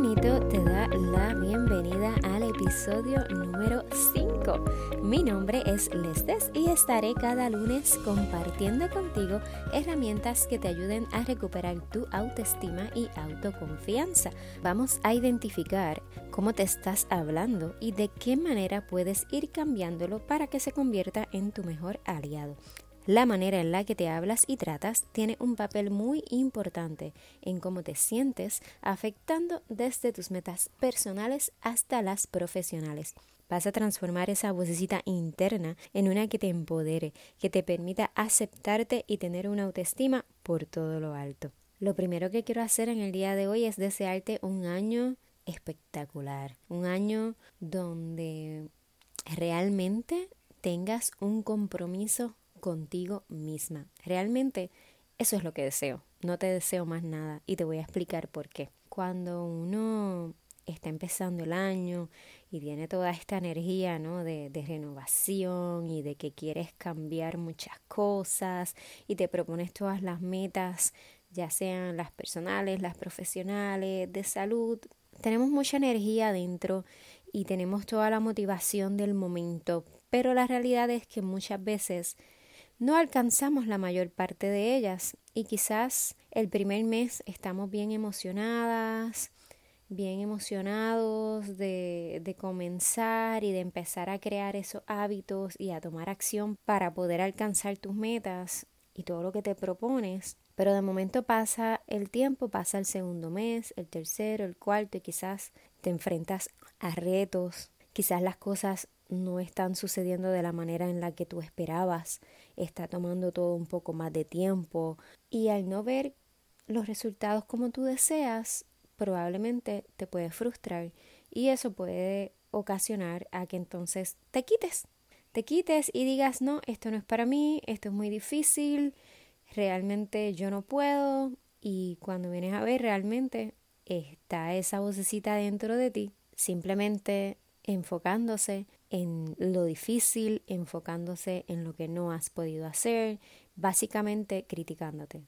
Te da la bienvenida al episodio número 5. Mi nombre es Lestes y estaré cada lunes compartiendo contigo herramientas que te ayuden a recuperar tu autoestima y autoconfianza. Vamos a identificar cómo te estás hablando y de qué manera puedes ir cambiándolo para que se convierta en tu mejor aliado. La manera en la que te hablas y tratas tiene un papel muy importante en cómo te sientes, afectando desde tus metas personales hasta las profesionales. Vas a transformar esa vocecita interna en una que te empodere, que te permita aceptarte y tener una autoestima por todo lo alto. Lo primero que quiero hacer en el día de hoy es desearte un año espectacular, un año donde realmente tengas un compromiso contigo misma. Realmente eso es lo que deseo. No te deseo más nada y te voy a explicar por qué. Cuando uno está empezando el año y tiene toda esta energía ¿no? de, de, renovación y de que quieres cambiar muchas cosas y te propones todas las metas, ya sean las personales, las profesionales, de salud, tenemos mucha energía dentro y tenemos toda la motivación del momento, pero la realidad es que muchas veces no alcanzamos la mayor parte de ellas. Y quizás el primer mes estamos bien emocionadas, bien emocionados de, de, comenzar y de empezar a crear esos hábitos y a tomar acción para poder alcanzar tus metas y todo lo que te propones. Pero de momento pasa el tiempo, pasa el segundo mes, el tercero, el cuarto y quizás te enfrentas a retos, quizás las cosas no están sucediendo de la manera en la que tú esperabas, está tomando todo un poco más de tiempo. Y al no ver los resultados como tú deseas, probablemente te puede frustrar. Y eso puede ocasionar a que entonces te quites, te quites y digas, no, esto no es para mí, esto es muy difícil, realmente yo no puedo y cuando vienes a ver realmente está esa vocecita dentro de ti, simplemente enfocándose en lo difícil, enfocándose en lo que no has podido hacer, básicamente criticándote,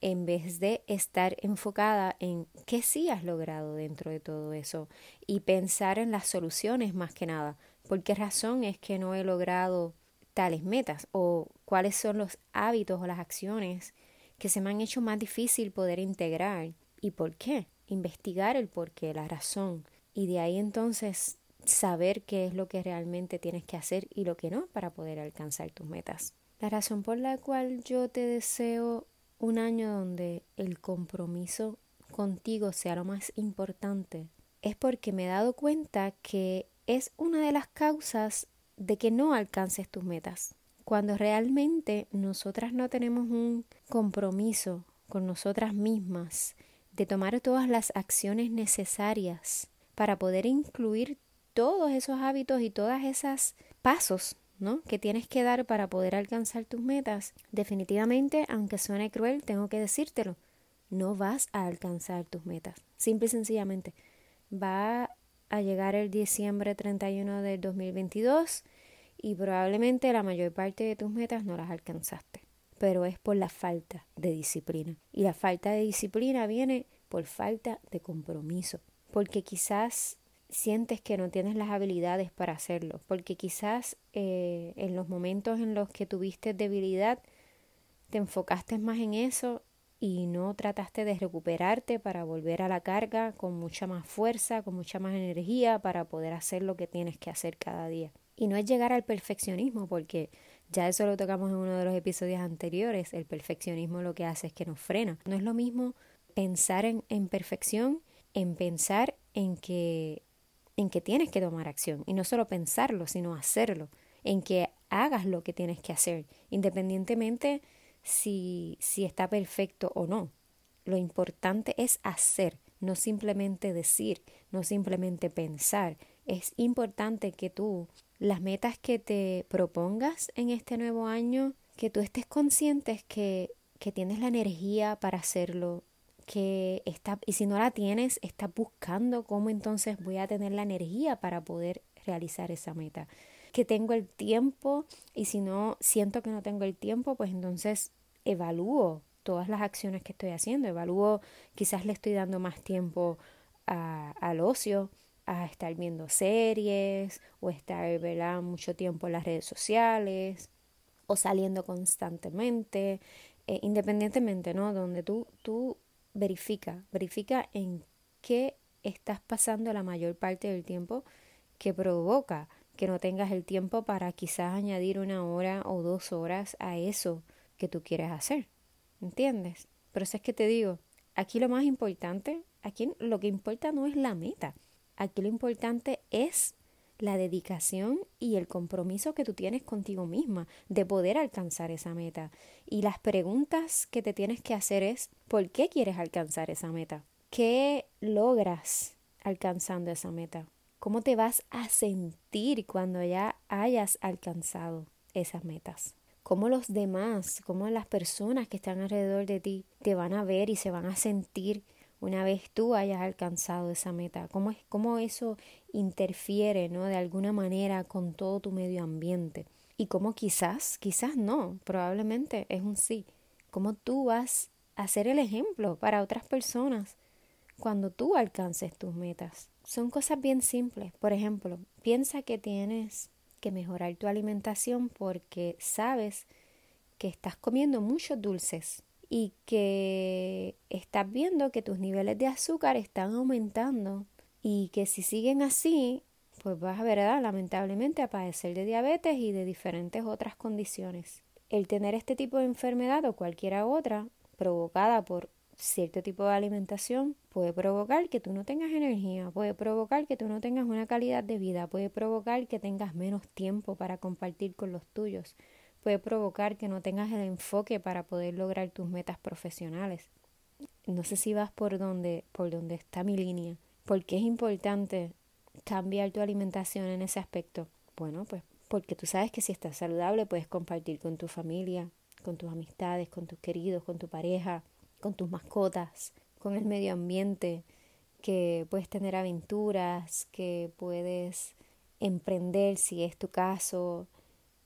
en vez de estar enfocada en qué sí has logrado dentro de todo eso y pensar en las soluciones más que nada. ¿Por qué razón es que no he logrado tales metas o cuáles son los hábitos o las acciones que se me han hecho más difícil poder integrar y por qué? Investigar el por qué, la razón. Y de ahí entonces saber qué es lo que realmente tienes que hacer y lo que no para poder alcanzar tus metas. La razón por la cual yo te deseo un año donde el compromiso contigo sea lo más importante es porque me he dado cuenta que es una de las causas de que no alcances tus metas. Cuando realmente nosotras no tenemos un compromiso con nosotras mismas de tomar todas las acciones necesarias para poder incluir todos esos hábitos y todas esas pasos ¿no? que tienes que dar para poder alcanzar tus metas, definitivamente, aunque suene cruel, tengo que decírtelo, no vas a alcanzar tus metas. Simple y sencillamente. Va a llegar el diciembre 31 del 2022 y probablemente la mayor parte de tus metas no las alcanzaste. Pero es por la falta de disciplina. Y la falta de disciplina viene por falta de compromiso. Porque quizás sientes que no tienes las habilidades para hacerlo, porque quizás eh, en los momentos en los que tuviste debilidad te enfocaste más en eso y no trataste de recuperarte para volver a la carga con mucha más fuerza, con mucha más energía para poder hacer lo que tienes que hacer cada día. Y no es llegar al perfeccionismo, porque ya eso lo tocamos en uno de los episodios anteriores, el perfeccionismo lo que hace es que nos frena. No es lo mismo pensar en, en perfección, en pensar en que en que tienes que tomar acción y no solo pensarlo, sino hacerlo, en que hagas lo que tienes que hacer, independientemente si, si está perfecto o no. Lo importante es hacer, no simplemente decir, no simplemente pensar. Es importante que tú, las metas que te propongas en este nuevo año, que tú estés consciente que, que tienes la energía para hacerlo, que está, y si no la tienes, estás buscando cómo entonces voy a tener la energía para poder realizar esa meta. Que tengo el tiempo y si no siento que no tengo el tiempo, pues entonces evalúo todas las acciones que estoy haciendo, evalúo, quizás le estoy dando más tiempo al ocio, a estar viendo series o estar ¿verdad? mucho tiempo en las redes sociales o saliendo constantemente, eh, independientemente, ¿no? Donde tú, tú verifica, verifica en qué estás pasando la mayor parte del tiempo que provoca que no tengas el tiempo para quizás añadir una hora o dos horas a eso que tú quieres hacer. ¿Entiendes? Pero eso es que te digo, aquí lo más importante, aquí lo que importa no es la meta, aquí lo importante es la dedicación y el compromiso que tú tienes contigo misma de poder alcanzar esa meta. Y las preguntas que te tienes que hacer es, ¿por qué quieres alcanzar esa meta? ¿Qué logras alcanzando esa meta? ¿Cómo te vas a sentir cuando ya hayas alcanzado esas metas? ¿Cómo los demás, cómo las personas que están alrededor de ti te van a ver y se van a sentir una vez tú hayas alcanzado esa meta? ¿Cómo, es, cómo eso interfiere, ¿no? De alguna manera con todo tu medio ambiente. Y cómo quizás, quizás no, probablemente es un sí. Cómo tú vas a ser el ejemplo para otras personas cuando tú alcances tus metas. Son cosas bien simples. Por ejemplo, piensa que tienes que mejorar tu alimentación porque sabes que estás comiendo muchos dulces y que estás viendo que tus niveles de azúcar están aumentando y que si siguen así, pues vas a ver, lamentablemente, a padecer de diabetes y de diferentes otras condiciones. El tener este tipo de enfermedad o cualquiera otra provocada por cierto tipo de alimentación puede provocar que tú no tengas energía, puede provocar que tú no tengas una calidad de vida, puede provocar que tengas menos tiempo para compartir con los tuyos, puede provocar que no tengas el enfoque para poder lograr tus metas profesionales. No sé si vas por donde, por donde está mi línea. ¿Por qué es importante cambiar tu alimentación en ese aspecto? Bueno, pues porque tú sabes que si estás saludable puedes compartir con tu familia, con tus amistades, con tus queridos, con tu pareja, con tus mascotas, con el medio ambiente, que puedes tener aventuras, que puedes emprender si es tu caso,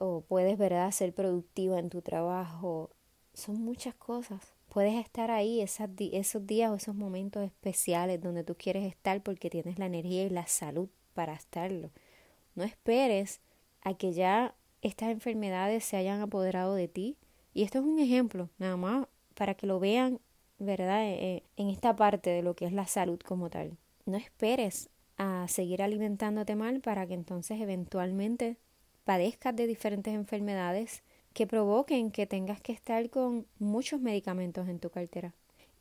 o puedes, ¿verdad?, ser productiva en tu trabajo. Son muchas cosas. Puedes estar ahí esas esos días o esos momentos especiales donde tú quieres estar porque tienes la energía y la salud para estarlo. No esperes a que ya estas enfermedades se hayan apoderado de ti. Y esto es un ejemplo, nada más, para que lo vean, ¿verdad?, eh, eh, en esta parte de lo que es la salud como tal. No esperes a seguir alimentándote mal para que entonces eventualmente padezcas de diferentes enfermedades que provoquen que tengas que estar con muchos medicamentos en tu cartera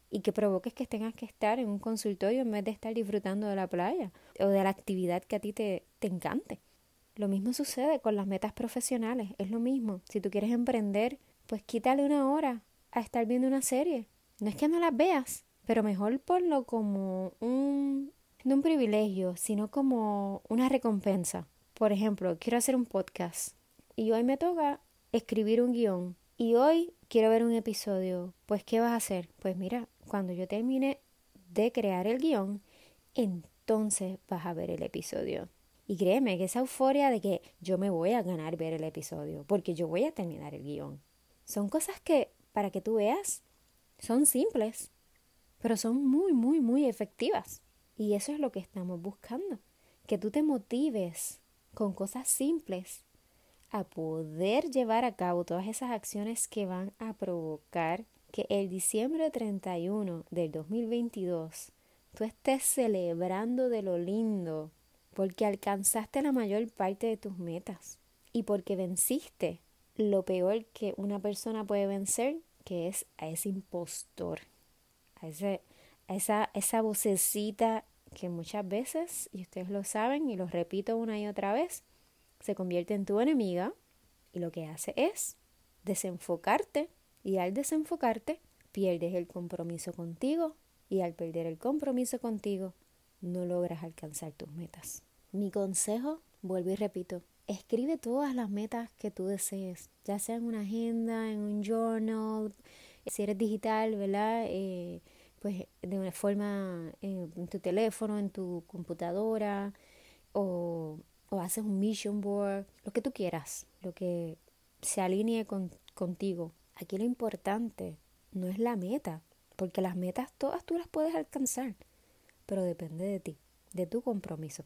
y que provoques que tengas que estar en un consultorio en vez de estar disfrutando de la playa o de la actividad que a ti te, te encante. Lo mismo sucede con las metas profesionales, es lo mismo. Si tú quieres emprender, pues quítale una hora a estar viendo una serie. No es que no las veas, pero mejor ponlo como un, no un privilegio, sino como una recompensa. Por ejemplo, quiero hacer un podcast y hoy me toca escribir un guion y hoy quiero ver un episodio. Pues, ¿qué vas a hacer? Pues mira, cuando yo termine de crear el guion, entonces vas a ver el episodio. Y créeme que esa euforia de que yo me voy a ganar ver el episodio, porque yo voy a terminar el guion. Son cosas que, para que tú veas, son simples, pero son muy, muy, muy efectivas. Y eso es lo que estamos buscando, que tú te motives con cosas simples a poder llevar a cabo todas esas acciones que van a provocar que el diciembre 31 del 2022 tú estés celebrando de lo lindo porque alcanzaste la mayor parte de tus metas y porque venciste lo peor que una persona puede vencer, que es a ese impostor, a, ese, esa, esa vocecita que muchas veces, y ustedes lo saben y lo repito una y otra vez, se convierte en tu enemiga y lo que hace es desenfocarte y al desenfocarte pierdes el compromiso contigo y al perder el compromiso contigo no logras alcanzar tus metas. Mi consejo, vuelvo y repito, escribe todas las metas que tú desees, ya sea en una agenda, en un journal, si eres digital, ¿verdad? Eh, pues de una forma en tu teléfono, en tu computadora o, o, haces un mission board, lo que tú quieras, lo que se alinee con, contigo. Aquí lo importante no es la meta, porque las metas todas tú las puedes alcanzar, pero depende de ti. de tu compromiso.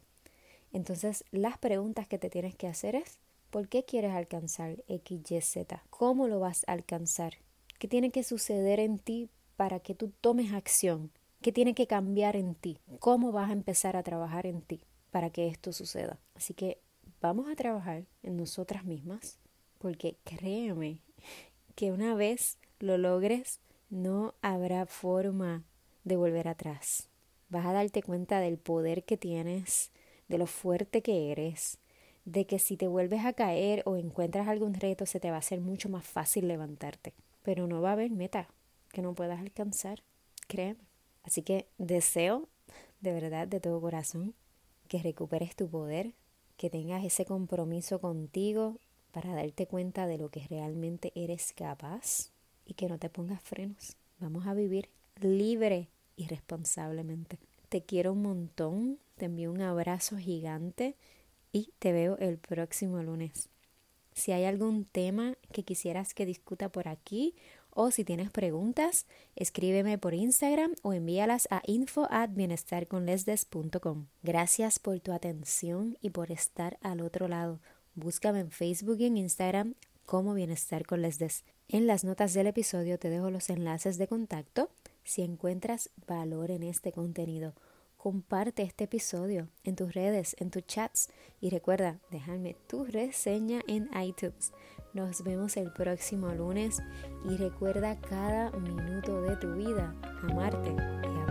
Entonces, las preguntas que te tienes que hacer es, ¿por qué quieres alcanzar X, Y, Z? ¿Cómo lo vas a alcanzar? ¿Qué tiene que suceder en ti para que tú tomes acción? ¿Qué tiene que cambiar en ti? ¿Cómo vas a empezar a trabajar en ti para que esto suceda? Así que vamos a trabajar en nosotras mismas, porque créeme que una vez lo logres, no habrá forma de volver atrás. Vas a darte cuenta del poder que tienes, de lo fuerte que eres, de que si te vuelves a caer o encuentras algún reto se te va a hacer mucho más fácil levantarte. Pero no va a haber meta que no puedas alcanzar, créeme. Así que deseo de verdad, de todo corazón, que recuperes tu poder, que tengas ese compromiso contigo para darte cuenta de lo que realmente eres capaz y que no te pongas frenos. Vamos a vivir libre y responsablemente. Te quiero un montón, te envío un abrazo gigante y te veo el próximo lunes. Si hay algún tema que quisieras que discuta por aquí o si tienes preguntas, escríbeme por Instagram o envíalas a info at Gracias por tu atención y por estar al otro lado. Búscame en Facebook y en Instagram como Bienestar con Lesdes. En las notas del episodio te dejo los enlaces de contacto si encuentras valor en este contenido. Comparte este episodio en tus redes, en tus chats y recuerda dejarme tu reseña en iTunes. Nos vemos el próximo lunes y recuerda cada minuto de tu vida amarte y